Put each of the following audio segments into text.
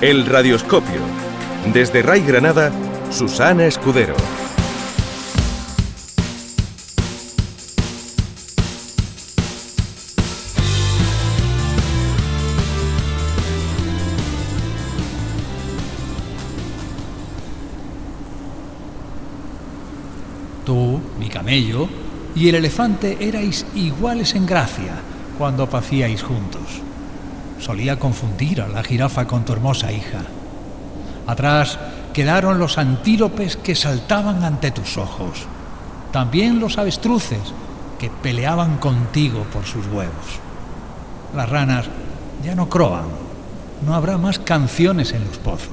El Radioscopio. Desde Ray Granada, Susana Escudero. Tú, mi camello, y el elefante erais iguales en gracia cuando pacíais juntos solía confundir a la jirafa con tu hermosa hija. Atrás quedaron los antílopes que saltaban ante tus ojos, también los avestruces que peleaban contigo por sus huevos. Las ranas ya no croan, no habrá más canciones en los pozos.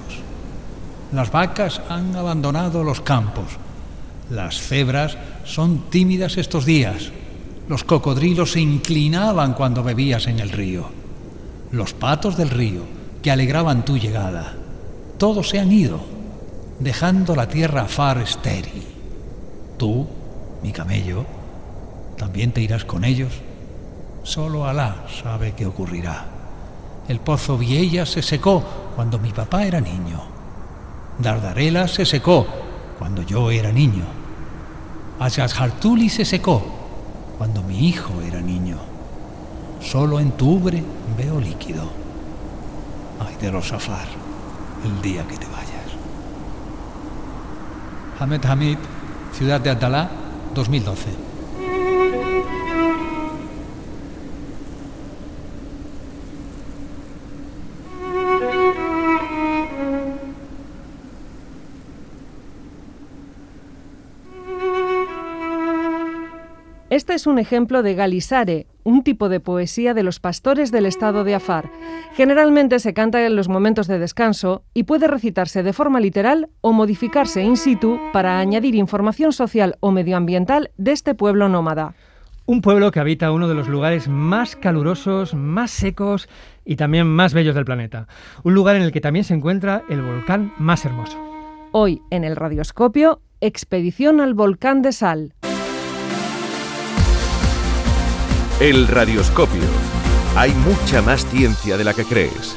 Las vacas han abandonado los campos, las cebras son tímidas estos días, los cocodrilos se inclinaban cuando bebías en el río los patos del río que alegraban tu llegada, todos se han ido, dejando la tierra far estéril. Tú, mi camello, también te irás con ellos. Solo Alá sabe qué ocurrirá. El pozo Viella se secó cuando mi papá era niño. Dardarela se secó cuando yo era niño. Hartuli se secó cuando mi hijo era niño. Solo en tu ubre veo líquido. Ay de los zafar el día que te vayas. Hamed Hamid, Ciudad de Adalá, 2012. Es un ejemplo de Galisare, un tipo de poesía de los pastores del estado de Afar. Generalmente se canta en los momentos de descanso y puede recitarse de forma literal o modificarse in situ para añadir información social o medioambiental de este pueblo nómada. Un pueblo que habita uno de los lugares más calurosos, más secos y también más bellos del planeta. Un lugar en el que también se encuentra el volcán más hermoso. Hoy en el radioscopio, expedición al volcán de Sal. El radioscopio. Hay mucha más ciencia de la que crees.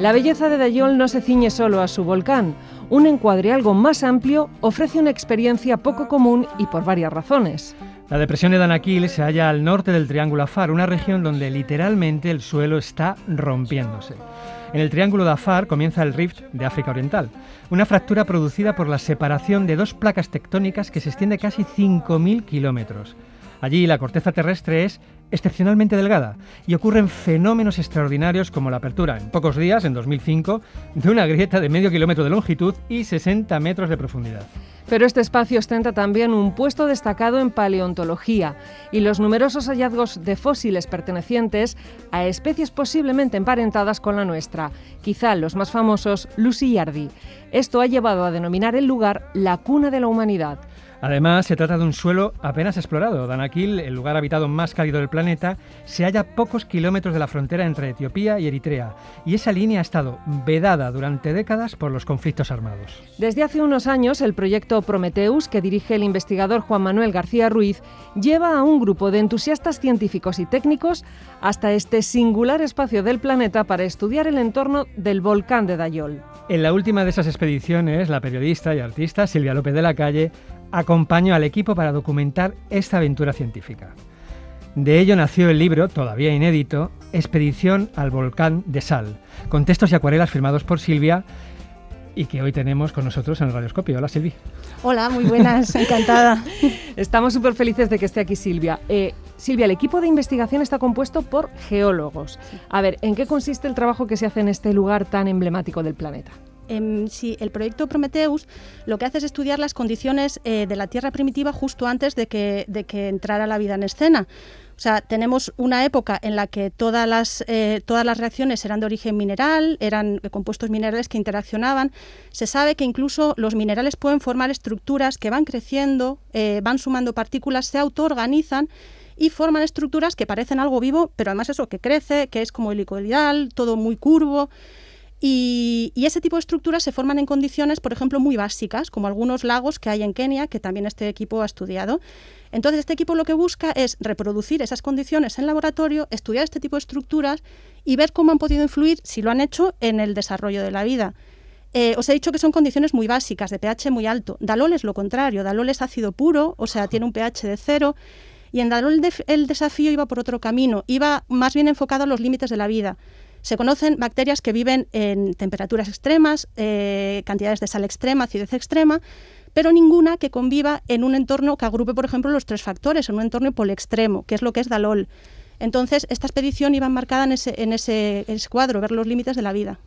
La belleza de Dayol no se ciñe solo a su volcán. Un encuadre algo más amplio ofrece una experiencia poco común y por varias razones. La depresión de Danakil se halla al norte del Triángulo Afar, una región donde literalmente el suelo está rompiéndose. En el Triángulo de Afar comienza el Rift de África Oriental, una fractura producida por la separación de dos placas tectónicas que se extiende casi 5.000 kilómetros. Allí la corteza terrestre es excepcionalmente delgada y ocurren fenómenos extraordinarios como la apertura en pocos días, en 2005, de una grieta de medio kilómetro de longitud y 60 metros de profundidad. Pero este espacio ostenta también un puesto destacado en paleontología y los numerosos hallazgos de fósiles pertenecientes a especies posiblemente emparentadas con la nuestra, quizá los más famosos Lucy Yardi. Esto ha llevado a denominar el lugar la cuna de la humanidad. Además, se trata de un suelo apenas explorado. Danakil, el lugar habitado más cálido del planeta, se halla a pocos kilómetros de la frontera entre Etiopía y Eritrea, y esa línea ha estado vedada durante décadas por los conflictos armados. Desde hace unos años, el proyecto Prometheus, que dirige el investigador Juan Manuel García Ruiz, lleva a un grupo de entusiastas científicos y técnicos hasta este singular espacio del planeta para estudiar el entorno del volcán de Dayol. En la última de esas expediciones, la periodista y artista Silvia López de la Calle acompañó al equipo para documentar esta aventura científica. De ello nació el libro, todavía inédito, Expedición al Volcán de Sal, con textos y acuarelas firmados por Silvia y que hoy tenemos con nosotros en el Radioscopio. Hola Silvia. Hola, muy buenas, encantada. Estamos súper felices de que esté aquí Silvia. Eh, Silvia, el equipo de investigación está compuesto por geólogos. A ver, ¿en qué consiste el trabajo que se hace en este lugar tan emblemático del planeta? Eh, sí, el proyecto Prometheus lo que hace es estudiar las condiciones eh, de la Tierra primitiva justo antes de que, de que entrara la vida en escena. O sea, tenemos una época en la que todas las, eh, todas las reacciones eran de origen mineral, eran compuestos minerales que interaccionaban. Se sabe que incluso los minerales pueden formar estructuras que van creciendo, eh, van sumando partículas, se autoorganizan y forman estructuras que parecen algo vivo, pero además eso, que crece, que es como helicoidal, todo muy curvo. Y, ese tipo de estructuras se forman en condiciones, por ejemplo, muy básicas, como algunos lagos que hay en Kenia, que también este equipo ha estudiado. Entonces, este equipo lo que busca es reproducir esas condiciones en laboratorio, estudiar este tipo de estructuras y ver cómo han podido influir, si lo han hecho, en el desarrollo de la vida. Eh, os he dicho que son condiciones muy básicas, de pH muy alto. Dalol es lo contrario, Dalol es ácido puro, o sea, tiene un pH de cero. Y en Dalol el desafío iba por otro camino, iba más bien enfocado a los límites de la vida. Se conocen bacterias que viven en temperaturas extremas, eh, cantidades de sal extrema, acidez extrema, pero ninguna que conviva en un entorno que agrupe, por ejemplo, los tres factores, en un entorno polextremo, que es lo que es Dalol. Entonces, esta expedición iba enmarcada en ese, en ese cuadro, ver los límites de la vida.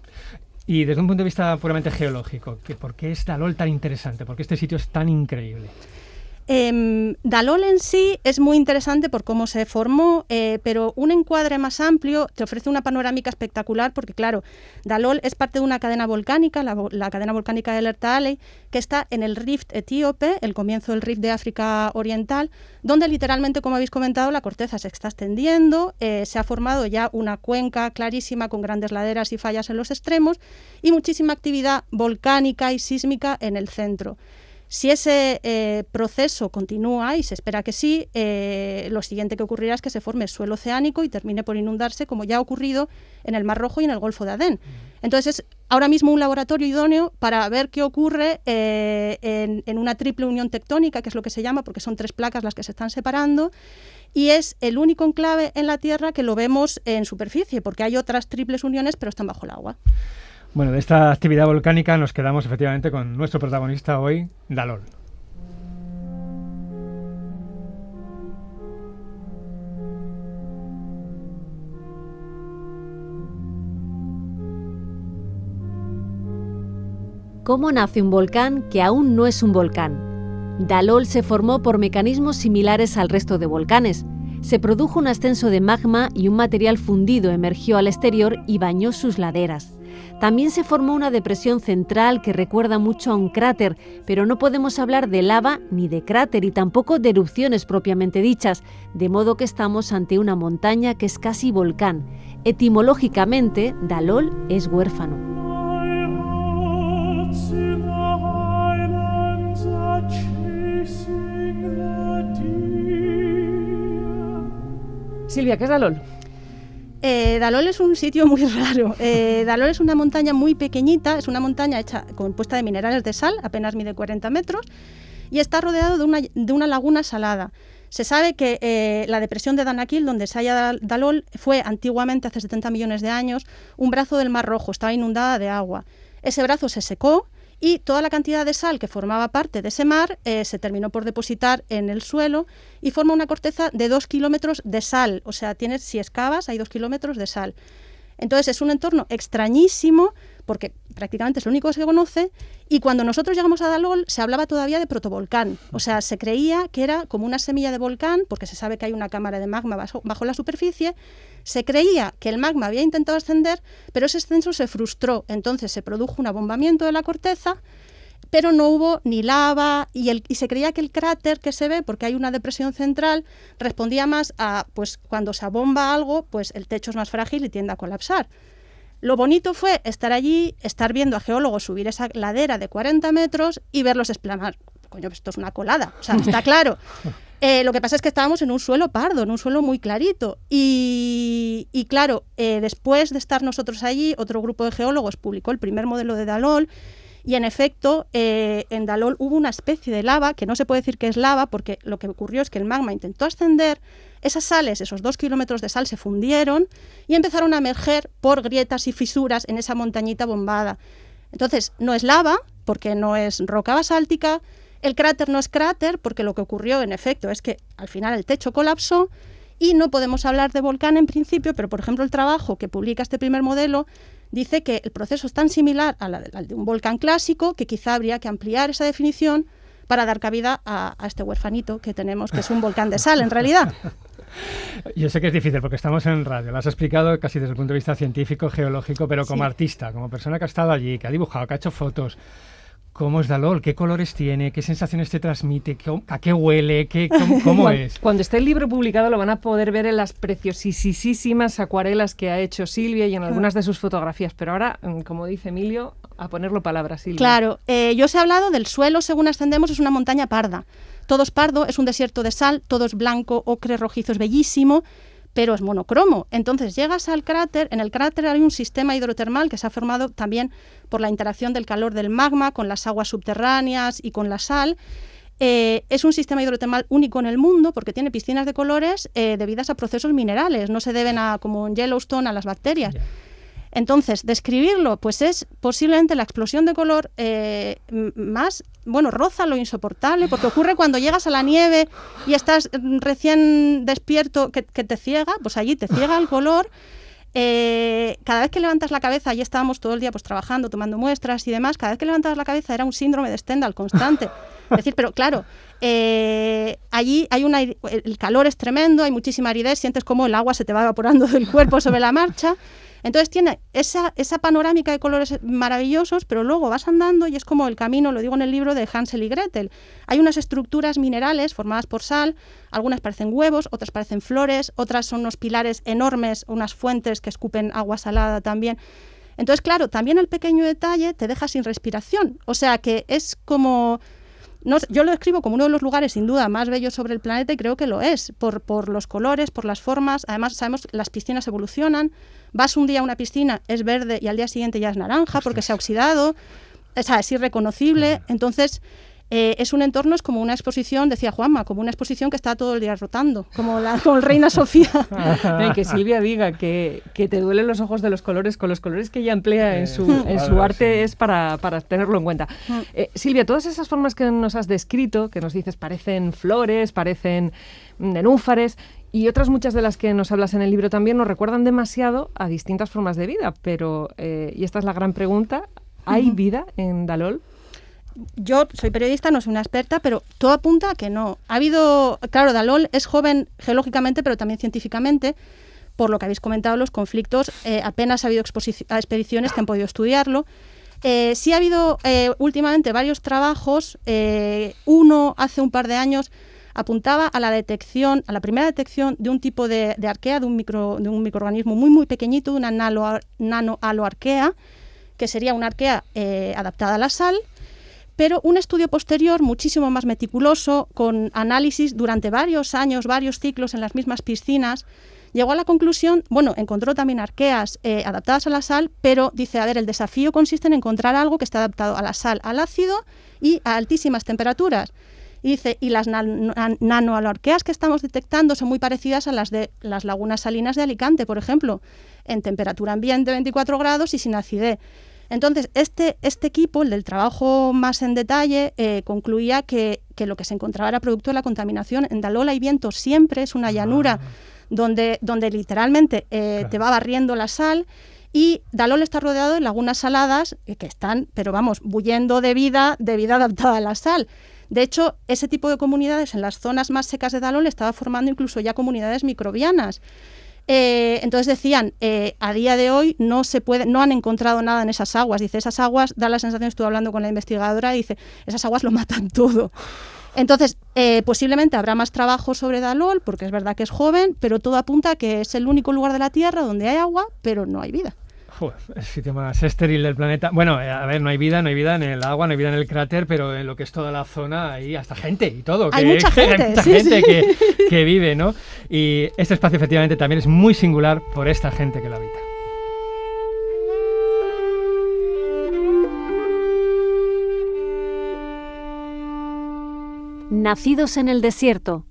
Y desde un punto de vista puramente geológico, ¿por qué es Dalol tan interesante? ¿Por qué este sitio es tan increíble? Eh, Dalol en sí es muy interesante por cómo se formó, eh, pero un encuadre más amplio te ofrece una panorámica espectacular porque, claro, Dalol es parte de una cadena volcánica, la, cadena volcánica de Lerta Alley, que está en el rift etíope, el comienzo del rift de África Oriental, donde literalmente, como habéis comentado, la corteza se está extendiendo, eh, se ha formado ya una cuenca clarísima con grandes laderas y fallas en los extremos y muchísima actividad volcánica y sísmica en el centro. Si ese eh, proceso continúa, y se espera que sí, eh, lo siguiente que ocurrirá es que se forme suelo oceánico y termine por inundarse, como ya ha ocurrido en el Mar Rojo y en el Golfo de Adén. Entonces, es ahora mismo un laboratorio idóneo para ver qué ocurre eh, en, en una triple unión tectónica, que es lo que se llama, porque son tres placas las que se están separando y es el único enclave en la Tierra que lo vemos en superficie, porque hay otras triples uniones, pero están bajo el agua. Bueno, de esta actividad volcánica nos quedamos efectivamente con nuestro protagonista hoy, Dalol. ¿Cómo nace un volcán que aún no es un volcán? Dalol se formó por mecanismos similares al resto de volcanes. Se produjo un ascenso de magma y un material fundido emergió al exterior y bañó sus laderas. También se formó una depresión central que recuerda mucho a un cráter, pero no podemos hablar de lava ni de cráter y tampoco de erupciones propiamente dichas, de modo que estamos ante una montaña que es casi volcán. Etimológicamente, Dalol es huérfano. Silvia, ¿qué es Dalol? Eh, Dalol es un sitio muy raro. Eh, Dalol es una montaña muy pequeñita, es una montaña hecha compuesta de minerales de sal, apenas mide 40 metros, y está rodeado de una, de una laguna salada. Se sabe que eh, la depresión de Danakil, donde se halla Dalol, fue antiguamente, hace 70 millones de años, un brazo del Mar Rojo, estaba inundada de agua. Ese brazo se secó y toda la cantidad de sal que formaba parte de ese mar eh, se terminó por depositar en el suelo y forma una corteza de dos kilómetros de sal. O sea, tienes, si excavas, hay dos kilómetros de sal. Entonces es un entorno extrañísimo porque prácticamente es lo único que se conoce, y cuando nosotros llegamos a Dalol se hablaba todavía de protovolcán, o sea, se creía que era como una semilla de volcán, porque se sabe que hay una cámara de magma bajo, la superficie, se creía que el magma había intentado ascender, pero ese ascenso se frustró, entonces se produjo un abombamiento de la corteza, pero no hubo ni lava y, y, se creía que el cráter que se ve, porque hay una depresión central, respondía más a, pues cuando se abomba algo, pues el techo es más frágil y tiende a colapsar. Lo bonito fue estar allí, estar viendo a geólogos subir esa ladera de 40 metros y verlos exclamar, coño, esto es una colada, o sea, está claro. Eh, lo que pasa es que estábamos en un suelo pardo, en un suelo muy clarito. Y, y claro, eh, después de estar nosotros allí, otro grupo de geólogos publicó el primer modelo de Dalol. Y en efecto, eh, en Dalol hubo una especie de lava, que no se puede decir que es lava, porque lo que ocurrió es que el magma intentó ascender, esas sales, esos dos kilómetros de sal se fundieron y empezaron a emerger por grietas y fisuras en esa montañita bombada. Entonces, no es lava, porque no es roca basáltica, el cráter no es cráter, porque lo que ocurrió, en efecto, es que al final el techo colapsó Y no podemos hablar de volcán en principio, pero por ejemplo el trabajo que publica este primer modelo dice que el proceso es tan similar al de un volcán clásico que quizá habría que ampliar esa definición para dar cabida a, este huerfanito que tenemos, que es un volcán de sal en realidad. Yo sé que es difícil porque estamos en radio, lo has explicado casi desde el punto de vista científico, geológico, pero como artista, como persona que ha estado allí, que ha dibujado, que ha hecho fotos, ¿Cómo es Dalol? ¿Qué colores tiene? ¿Qué sensaciones te transmite? ¿A qué huele? ¿Qué, ¿Cómo, es? Cuando esté el libro publicado lo van a poder ver en las preciosísimas acuarelas que ha hecho Silvia y en algunas de sus fotografías. Pero ahora, mm, como dice Emilio, a ponerlo palabras, Silvia. Claro, eh, yo os he hablado del suelo, según ascendemos, es una montaña parda. Todo es pardo, es un desierto de sal, todo es blanco, ocre, rojizo, es bellísimo pero es monocromo. Entonces llegas al cráter, en el cráter hay un sistema hidrotermal que se ha formado también por la interacción del calor del magma con las aguas subterráneas y con la sal. Eh, es un sistema hidrotermal único en el mundo porque tiene piscinas de colores eh, debidas a procesos minerales, no se deben a, como en Yellowstone, a las bacterias. Entonces, describirlo, pues es posiblemente la explosión de color eh, más, bueno, roza lo insoportable, porque ocurre cuando llegas a la nieve y estás recién despierto que, te ciega, pues allí te ciega el color. Eh, cada vez que levantas la cabeza, allí estábamos todo el día pues trabajando, tomando muestras y demás, cada vez que levantabas la cabeza era un síndrome de Stendhal constante. Es decir, pero claro, eh, allí hay una, el calor es tremendo, hay muchísima aridez, sientes como el agua se te va evaporando del cuerpo sobre la marcha. Entonces tiene esa, esa panorámica de colores maravillosos, pero luego vas andando y es como el camino, lo digo en el libro de Hansel y Gretel. Hay unas estructuras minerales formadas por sal, algunas parecen huevos, otras parecen flores, otras son unos pilares enormes, unas fuentes que escupen agua salada también. Entonces, claro, también el pequeño detalle te deja sin respiración. O sea que es como yo lo escribo como uno de los lugares sin duda más bellos sobre el planeta y creo que lo es, por, por los colores, por las formas. Además, sabemos que las piscinas evolucionan. Vas un día a una piscina, es verde y al día siguiente ya es naranja porque se ha oxidado. O sea, es irreconocible. Entonces, eh, es un entorno, es como una exposición, decía Juanma, como una exposición que está todo el día rotando, como la con Reina Sofía. que Silvia diga que, te duelen los ojos de los colores con los colores que ella emplea en su, en su arte es para, tenerlo en cuenta. Mm. Eh, Silvia, todas esas formas que nos has descrito, que nos dices parecen flores, parecen nenúfares, y otras muchas de las que nos hablas en el libro también nos recuerdan demasiado a distintas formas de vida, pero, eh, y esta es la gran pregunta, ¿hay vida en Dalol? Yo soy periodista, no soy una experta, pero todo apunta a que no. Ha habido, claro, Dalol es joven geológicamente, pero también científicamente, por lo que habéis comentado, los conflictos, eh, apenas ha habido expediciones que han podido estudiarlo. Eh, sí ha habido eh, últimamente varios trabajos, uno hace un par de años apuntaba a la detección, a la primera detección de un tipo de, arquea, de un, micro, de un microorganismo muy muy pequeñito, una nano, nanoaloarquea, que sería una arquea adaptada a la sal, pero un estudio posterior muchísimo más meticuloso, con análisis durante varios años, varios ciclos en las mismas piscinas, llegó a la conclusión, bueno, encontró también arqueas eh, adaptadas a la sal, pero dice, a ver, el desafío consiste en encontrar algo que esté adaptado a la sal, al ácido y a altísimas temperaturas. Y dice, y las nanoalorqueas que estamos detectando son muy parecidas a las de las lagunas salinas de Alicante, por ejemplo, en temperatura ambiente 24 grados y sin acidez. Entonces, este, este equipo, el del trabajo más en detalle, eh, concluía que, lo que se encontraba era producto de la contaminación. En Dalola hay viento siempre, es una llanura ah. donde, donde literalmente eh, te va barriendo la sal. Y Dalol está rodeado de lagunas saladas eh, que están, pero vamos, bullendo de vida, de vida adaptada a la sal. De hecho, ese tipo de comunidades en las zonas más secas de Dalol estaba formando incluso ya comunidades microbianas. Eh, entonces decían, eh, a día de hoy no se puede, no han encontrado nada en esas aguas. Dice, esas aguas, da la sensación, estuve hablando con la investigadora, y dice, esas aguas lo matan todo. Entonces, eh, posiblemente habrá más trabajo sobre Dalol, porque es verdad que es joven, pero todo apunta a que es el único lugar de la Tierra donde hay agua, pero no hay vida el sitio más estéril del planeta. Bueno, eh, a ver, no hay vida, no hay vida en el agua, no hay vida en el cráter, pero en lo que es toda la zona hay hasta gente y todo. Hay mucha gente, gente Que, que vive, ¿no? Y este espacio efectivamente también es muy singular por esta gente que lo habita. Nacidos en el desierto,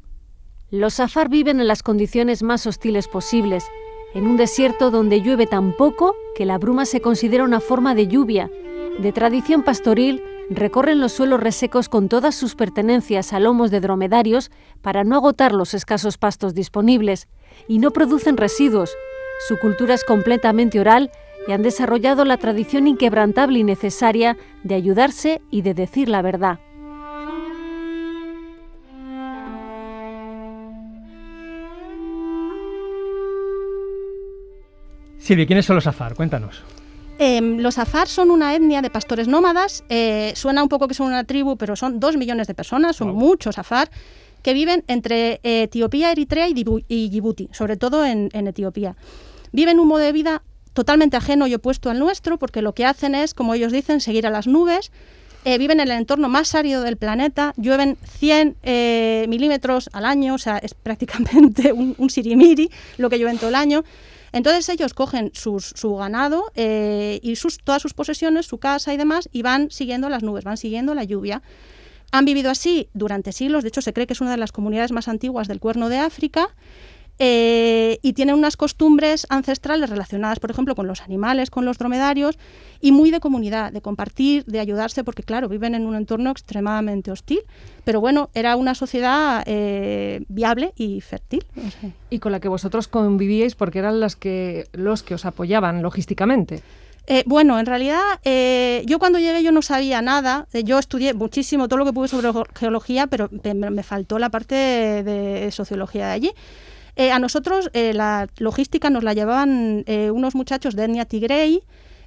los safar viven en las condiciones más hostiles posibles en un desierto donde llueve tan poco que la bruma se considera una forma de lluvia. De tradición pastoril, recorren los suelos resecos con todas sus pertenencias a lomos de dromedarios para no agotar los escasos pastos disponibles. y no producen residuos. Su cultura es completamente oral y han desarrollado la tradición inquebrantable y necesaria de ayudarse y de decir la verdad. Silvia, ¿quiénes son los Afar? Cuéntanos. Em, los Afar son una etnia de pastores nómadas. Eh, suena un poco que son una tribu, pero son dos millones de personas, son muchos Afar, que viven entre Etiopía, Eritrea y, Djibouti, sobre todo en, Etiopía. Viven un modo de vida totalmente ajeno y opuesto al nuestro, porque lo que hacen es, como ellos dicen, seguir a las nubes. Eh, viven en el entorno más árido del planeta, llueven 100 eh, milímetros al año, o sea, es prácticamente un, un sirimiri lo que llueve todo el año. Entonces ellos cogen su ganado eh, y sus, todas sus posesiones, su casa y demás, y van siguiendo las nubes, van siguiendo la lluvia. Han vivido así durante siglos, de hecho se cree que es una de las comunidades más antiguas del Cuerno de África, eh, y tienen unas costumbres ancestrales relacionadas, por ejemplo, con los animales, con los dromedarios, y muy de comunidad, de compartir, de ayudarse, porque claro, viven en un entorno extremadamente hostil, pero bueno, era una sociedad eh, viable y fértil. Y con la que vosotros convivíais porque eran las que, los que os apoyaban logísticamente. Eh, bueno, en realidad yo cuando llegué yo no sabía nada, yo estudié muchísimo todo lo que pude sobre geología, pero me, faltó la parte de sociología de allí. Eh, a nosotros eh, la logística nos la llevaban eh, unos muchachos de etnia tigrei,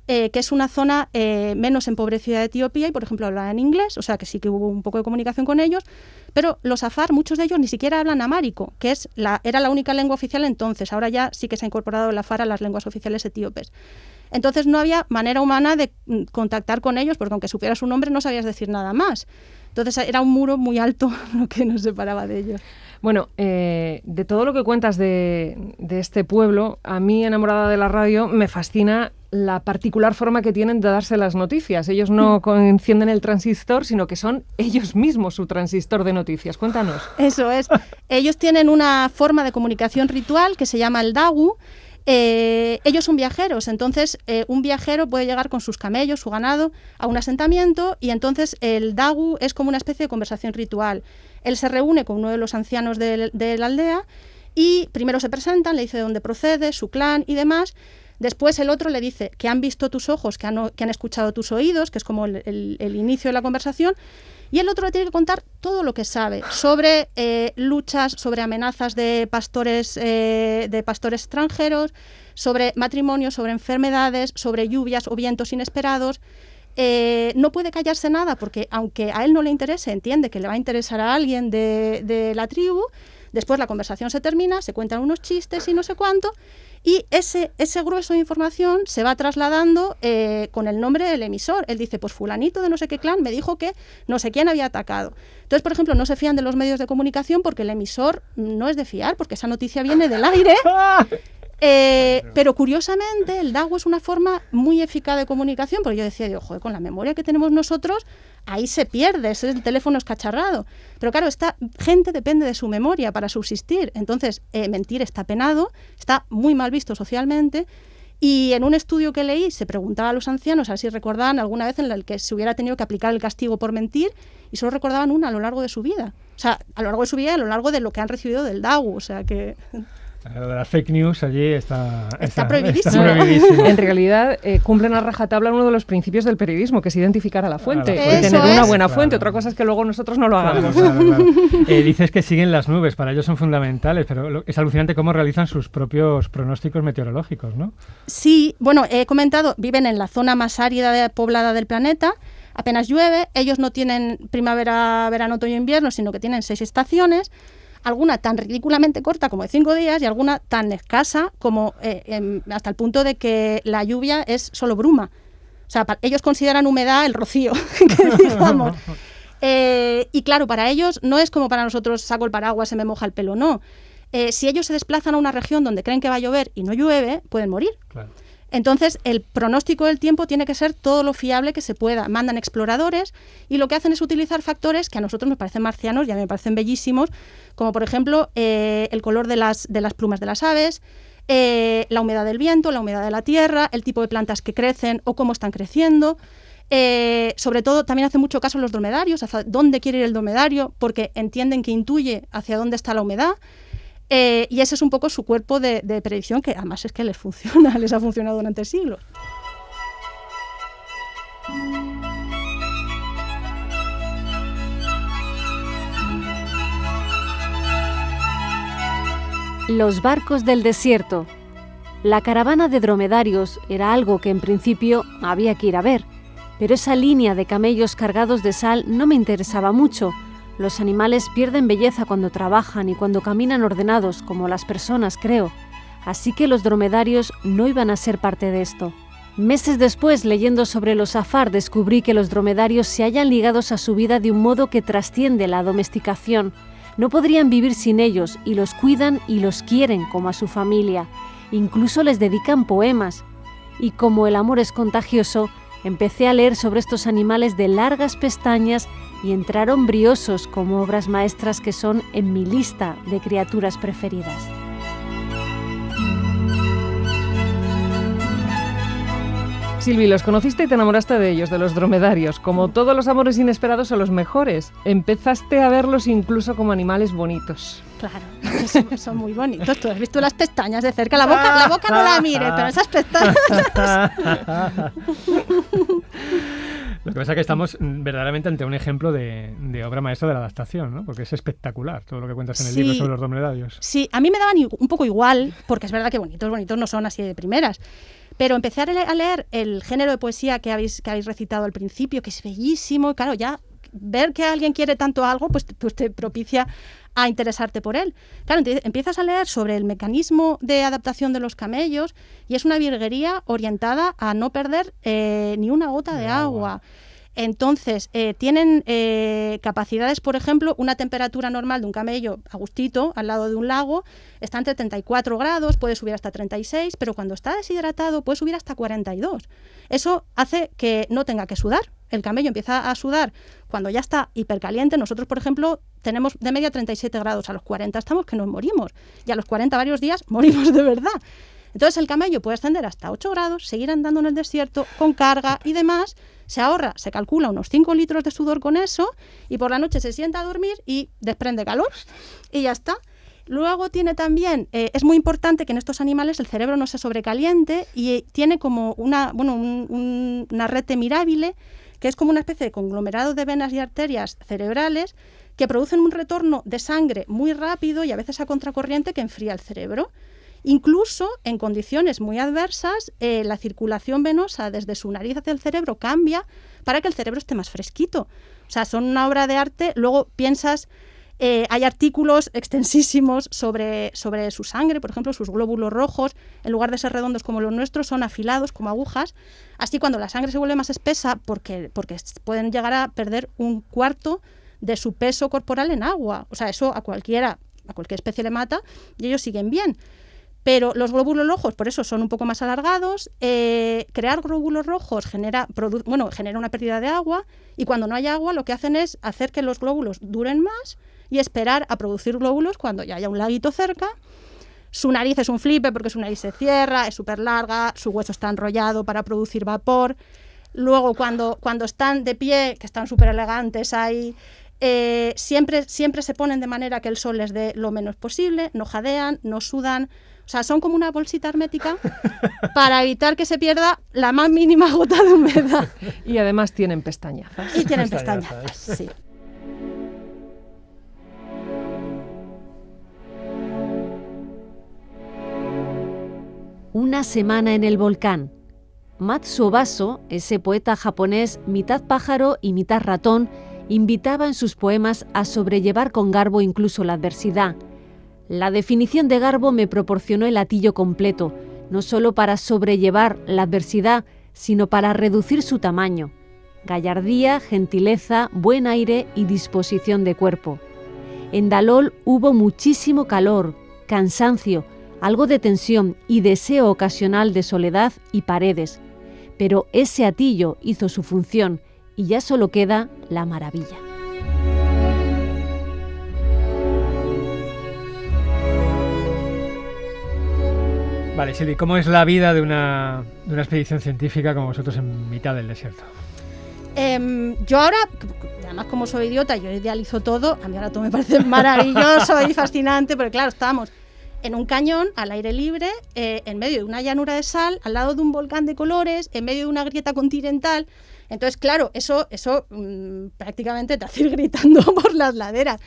que es una zona menos empobrecida de Etiopía y, por ejemplo, hablaban inglés, o sea que sí que hubo un poco de comunicación con ellos, pero los afar, muchos de ellos ni siquiera hablan amárico, que es la, era la única lengua oficial entonces, ahora ya sí que se ha incorporado el afar a las lenguas oficiales etíopes. Entonces no había manera humana de mm, contactar con ellos, porque aunque supieras su nombre no sabías decir nada más. Entonces era un muro muy alto lo que nos separaba de ellos. Bueno, eh, de todo lo que cuentas de, este pueblo, a mí, enamorada de la radio, me fascina la particular forma que tienen de darse las noticias. Ellos no encienden el transistor, sino que son ellos mismos su transistor de noticias. Cuéntanos. Eso es. ellos tienen una forma de comunicación ritual que se llama el dagu. Eh, ellos son viajeros, entonces eh, un viajero puede llegar con sus camellos, su ganado, a un asentamiento y entonces el dagu es como una especie de conversación ritual. Él se reúne con uno de los ancianos de, la aldea y primero se presentan, le dice de dónde procede, su clan y demás. Después el otro le dice que han visto tus ojos, que han, que han escuchado tus oídos, que es como el, inicio de la conversación. Y el otro le tiene que contar todo lo que sabe sobre eh, luchas, sobre amenazas de pastores, eh, de pastores extranjeros, sobre matrimonios, sobre enfermedades, sobre lluvias o vientos inesperados. Eh, no puede callarse nada porque aunque a él no le interese, entiende que le va a interesar a alguien de, la tribu. Después la conversación se termina, se cuentan unos chistes y no sé cuánto, y ese, ese grueso de información se va trasladando eh, con el nombre del emisor. Él dice, pues fulanito de no sé qué clan me dijo que no sé quién había atacado. Entonces, por ejemplo, no se fían de los medios de comunicación porque el emisor no es de fiar, porque esa noticia viene del aire Eh, pero curiosamente, el DAO es una forma muy eficaz de comunicación, porque yo decía, ojo, con la memoria que tenemos nosotros, ahí se pierde, ese el teléfono escacharrado. Pero claro, esta gente depende de su memoria para subsistir. Entonces, eh, mentir está penado, está muy mal visto socialmente. Y en un estudio que leí se preguntaba a los ancianos a si recordaban alguna vez en la que se hubiera tenido que aplicar el castigo por mentir y solo recordaban una a lo largo de su vida. O sea, a lo largo de su vida y a lo largo de lo que han recibido del DAO. O sea que... La fake news allí está, está, prohibidísimo. en realidad eh, cumplen a rajatabla uno de los principios del periodismo, que es identificar a la fuente y tener una buena fuente. Otra cosa es que luego nosotros no lo hagamos. Eh, dices que siguen las nubes, para ellos son fundamentales, pero es alucinante cómo realizan sus propios pronósticos meteorológicos, ¿no? Sí, bueno, he comentado, viven en la zona más árida poblada del planeta apenas llueve, ellos no tienen primavera, verano, otoño, invierno, sino que tienen seis estaciones alguna tan ridículamente corta como de cinco días y alguna tan escasa como eh, hasta el punto de que la lluvia es solo bruma. O sea, ellos consideran humedad el rocío, digamos. Eh, y claro, para ellos no es como para nosotros saco el paraguas, se me moja el pelo, no. Eh, si ellos se desplazan a una región donde creen que va a llover y no llueve, pueden morir. Claro. Entonces, el pronóstico del tiempo tiene que ser todo lo fiable que se pueda. Mandan exploradores y lo que hacen es utilizar factores que a nosotros nos parecen marcianos y a mí me parecen bellísimos, como por ejemplo eh, el color de las, plumas de las aves, eh, la humedad del viento, la humedad de la tierra, el tipo de plantas que crecen o cómo están creciendo. Eh, sobre todo, también hace mucho caso los dromedarios, hacia dónde quiere ir el dromedario, porque entienden que intuye hacia dónde está la humedad. Eh, y ese es un poco su cuerpo de, de predicción, que además es que les funciona, les ha funcionado durante siglos. Los barcos del desierto. La caravana de dromedarios era algo que en principio había que ir a ver, pero esa línea de camellos cargados de sal no me interesaba mucho. Los animales pierden belleza cuando trabajan y cuando caminan ordenados, como las personas, creo. Así que los dromedarios no iban a ser parte de esto. Meses después, leyendo sobre los afar, descubrí que los dromedarios se hallan ligados a su vida de un modo que trasciende la domesticación no podrían vivir sin ellos y los cuidan y los quieren como a su familia. Incluso les dedican poemas. Y como el amor es contagioso, empecé a leer sobre estos animales de largas pestañas y entraron briosos como obras maestras que son en mi lista de criaturas preferidas. Silvi, los conociste y te enamoraste de ellos, de los dromedarios. Como todos los amores inesperados son los mejores. Empezaste a verlos incluso como animales bonitos. Claro, son, son muy bonitos. Tú has visto las pestañas de cerca. La boca, la boca no la mires, pero esas pestañas. Lo que pasa es que estamos verdaderamente ante un ejemplo de, de obra maestra de la adaptación, ¿no? Porque es espectacular todo lo que cuentas en el Sí. libro sobre los dromedarios. Sí, a mí me daban un poco igual, porque es verdad que bonitos, bonitos no son así de primeras. Pero empecé a le- a leer el género de poesía que habéis, que habéis recitado al principio, que es bellísimo, y claro, ya ver que alguien quiere tanto algo, pues, pues te propicia a interesarte por él. Claro, entonces empiezas a leer sobre el mecanismo de adaptación de los camellos y es una virguería orientada a no perder eh, ni una gota de, De agua. agua. Entonces, eh, tienen eh, capacidades, por ejemplo, una temperatura normal de un camello a gustito al lado de un lago está entre 34 grados, puede subir hasta 36, pero cuando está deshidratado puede subir hasta 42. Eso hace que no tenga que sudar. El camello empieza a sudar cuando ya está hipercaliente. Nosotros, por ejemplo, tenemos de media 37 grados. A los 40 estamos que nos morimos. Y a los 40 varios días morimos de verdad. Entonces el camello puede ascender hasta 8 grados, seguir andando en el desierto con carga y demás. Se ahorra, se calcula unos 5 litros de sudor con eso y por la noche se sienta a dormir y desprende calor y ya está. Luego tiene también, eh, es muy importante que en estos animales el cerebro no se sobrecaliente y tiene como una, bueno, un- un- una red mirabile que es como una especie de conglomerado de venas y arterias cerebrales que producen un retorno de sangre muy rápido y a veces a contracorriente que enfría el cerebro. Incluso en condiciones muy adversas, eh, la circulación venosa desde su nariz hacia el cerebro cambia para que el cerebro esté más fresquito. O sea, son una obra de arte. Luego piensas, eh, hay artículos extensísimos sobre, sobre su sangre, por ejemplo, sus glóbulos rojos, en lugar de ser redondos como los nuestros, son afilados como agujas. Así cuando la sangre se vuelve más espesa, porque, porque pueden llegar a perder un cuarto de su peso corporal en agua. O sea, eso a cualquiera, a cualquier especie le mata y ellos siguen bien. Pero los glóbulos rojos, por eso, son un poco más alargados. Eh, crear glóbulos rojos genera, bueno, genera una pérdida de agua y cuando no hay agua lo que hacen es hacer que los glóbulos duren más y esperar a producir glóbulos cuando ya haya un laguito cerca. Su nariz es un flipe porque su nariz se cierra, es súper larga, su hueso está enrollado para producir vapor. Luego, cuando, cuando están de pie, que están súper elegantes ahí, eh, siempre, siempre se ponen de manera que el sol les dé lo menos posible, no jadean, no sudan. O sea, son como una bolsita hermética para evitar que se pierda la más mínima gota de humedad. Y además tienen pestañazas. Y tienen Pestañazas. pestañazas, sí. Una semana en el volcán. Matsuo Baso, ese poeta japonés mitad pájaro y mitad ratón, invitaba en sus poemas a sobrellevar con garbo incluso la adversidad. La definición de garbo me proporcionó el latillo completo, no solo para sobrellevar la adversidad, sino para reducir su tamaño. Gallardía, gentileza, buen aire y disposición de cuerpo. En Dalol hubo muchísimo calor, cansancio, algo de tensión y deseo ocasional de soledad y paredes. Pero ese atillo hizo su función y ya solo queda la maravilla. Vale, Silvi, ¿cómo es la vida de una, de una expedición científica como vosotros en mitad del desierto? Em, yo ahora, además como soy idiota, yo idealizo todo, a mí ahora todo me parece maravilloso y fascinante, porque claro, estábamos en un cañón al aire libre, eh, en medio de una llanura de sal, al lado de un volcán de colores, en medio de una grieta continental. Entonces, claro, eso, eso mm, prácticamente te hace ir gritando por las laderas.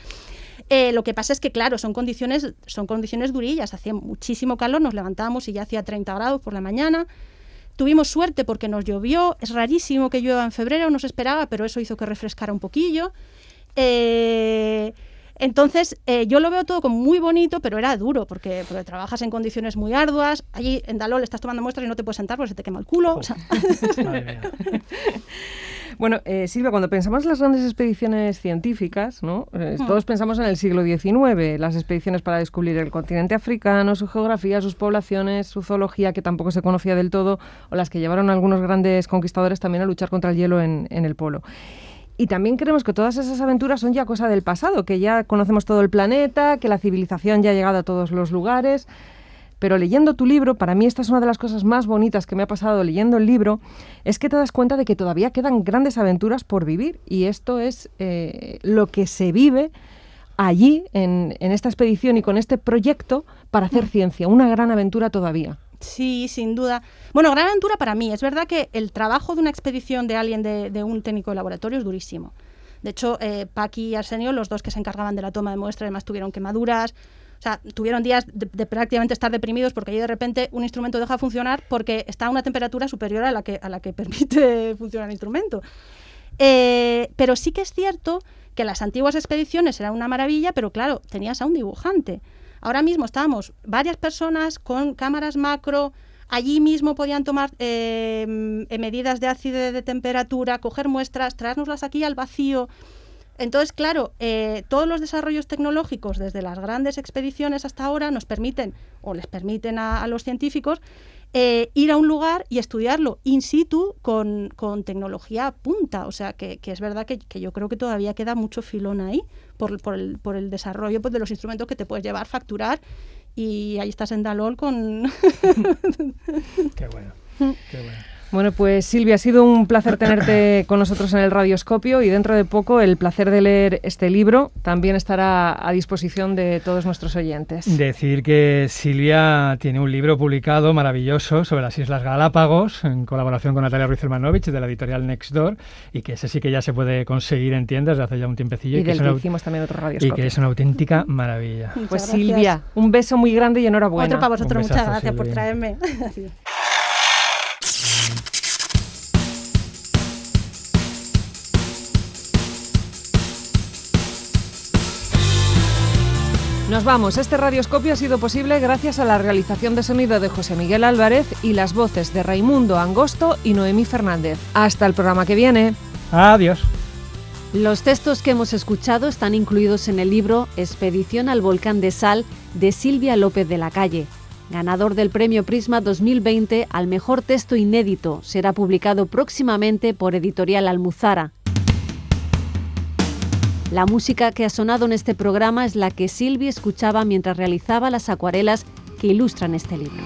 Eh, lo que pasa es que, claro, son condiciones, son condiciones durillas. Hacía muchísimo calor, nos levantábamos y ya hacía 30 grados por la mañana. Tuvimos suerte porque nos llovió. Es rarísimo que llueva en febrero, no se esperaba, pero eso hizo que refrescara un poquillo. Eh, entonces, eh, yo lo veo todo como muy bonito, pero era duro, porque, porque, trabajas en condiciones muy arduas. Allí en Dalol estás tomando muestras y no te puedes sentar porque se te quema el culo. Bueno, eh, Silvia, cuando pensamos en las grandes expediciones científicas, ¿no? Eh, hmm. todos pensamos en el siglo XIX, las expediciones para descubrir el continente africano, su geografía, sus poblaciones, su zoología, que tampoco se conocía del todo, o las que llevaron a algunos grandes conquistadores también a luchar contra el hielo en, en el polo. Y también creemos que todas esas aventuras son ya cosa del pasado, que ya conocemos todo el planeta, que la civilización ya ha llegado a todos los lugares. Pero leyendo tu libro, para mí esta es una de las cosas más bonitas que me ha pasado leyendo el libro, es que te das cuenta de que todavía quedan grandes aventuras por vivir y esto es eh, lo que se vive allí en, esta expedición y con este proyecto para hacer ciencia, una gran aventura todavía. Sí, sin duda. Bueno, gran aventura para mí. Es verdad que el trabajo de una expedición de alguien de, un técnico de laboratorio es durísimo. De hecho, eh, Paqui y Arsenio, los dos que se encargaban de la toma de muestra, además tuvieron quemaduras, o sea, tuvieron días de, prácticamente estar deprimidos porque ahí de repente un instrumento deja de funcionar porque está a una temperatura superior a la que, a la que permite funcionar el instrumento. Eh, pero sí que es cierto que las antiguas expediciones eran una maravilla, pero claro, tenías a un dibujante. Ahora mismo estábamos varias personas con cámaras macro, allí mismo podían tomar eh, medidas de ácido de temperatura, coger muestras, traérnoslas aquí al vacío. Entonces, claro, eh, todos los desarrollos tecnológicos desde las grandes expediciones hasta ahora nos permiten, o les permiten a, los científicos, eh, ir a un lugar y estudiarlo in situ con, tecnología punta. O sea, que, es verdad que, yo creo que todavía queda mucho filón ahí por, el, por el, desarrollo pues, de los instrumentos que te puedes llevar, facturar, y ahí estás en Dalol con... Qué bueno. Qué bueno. Bueno, pues Silvia, ha sido un placer tenerte con nosotros en el Radioscopio y dentro de poco el placer de leer este libro también estará a disposición de todos nuestros oyentes. Decir que Silvia tiene un libro publicado maravilloso sobre las Islas Galápagos en colaboración con Natalia Ruiz de la editorial Nextdoor y que ese sí que ya se puede conseguir en tiendas desde hace ya un tiempecillo. Y, del que, hicimos también otro Radioscopio. Y que es una auténtica maravilla. pues Silvia, un beso muy grande y enhorabuena. Otro para vosotros, muchas gracias por traerme. Nos vamos. Este radioscopio ha sido posible gracias a la realización de sonido de José Miguel Álvarez y las voces de Raimundo Angosto y Noemí Fernández. Hasta el programa que viene. Adiós. Los textos que hemos escuchado están incluidos en el libro Expedición al Volcán de Sal de Silvia López de la Calle, ganador del Premio Prisma 2020 al mejor texto inédito. Será publicado próximamente por Editorial Almuzara. La música que ha sonado en este programa es la que Silvia escuchaba mientras realizaba las acuarelas que ilustran este libro.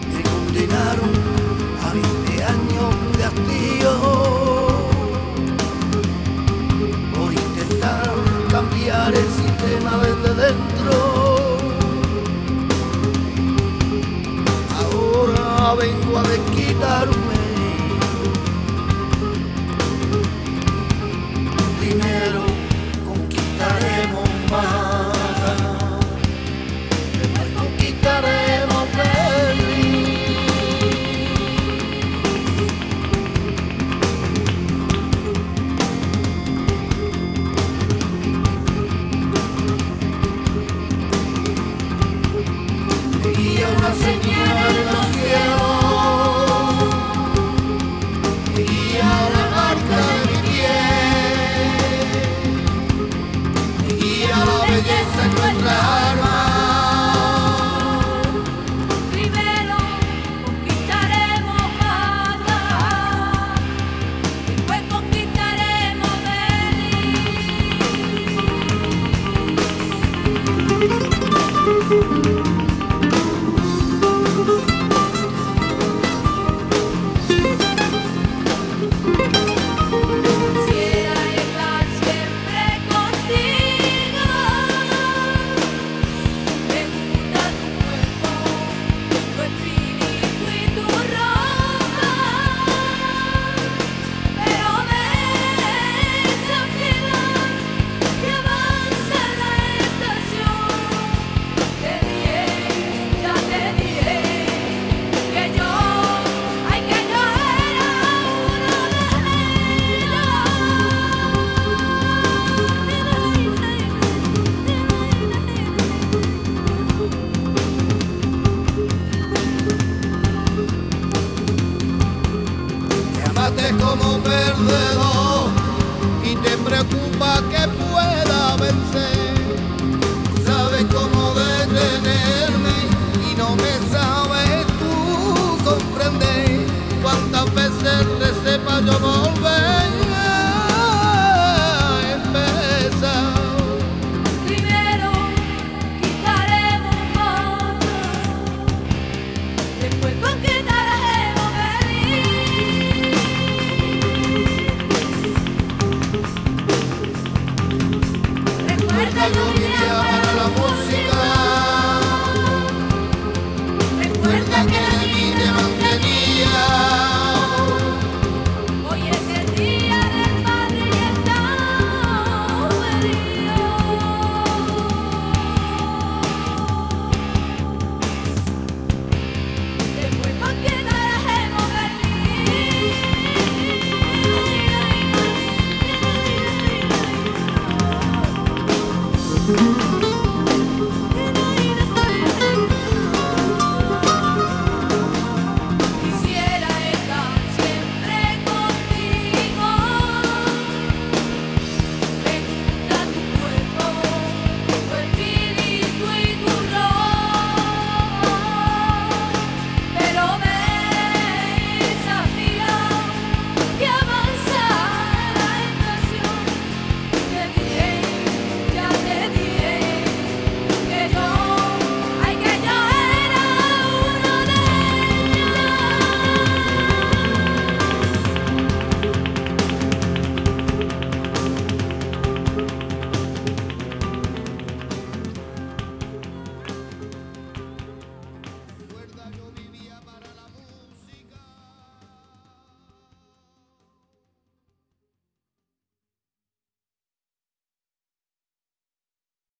Preocupa que pueda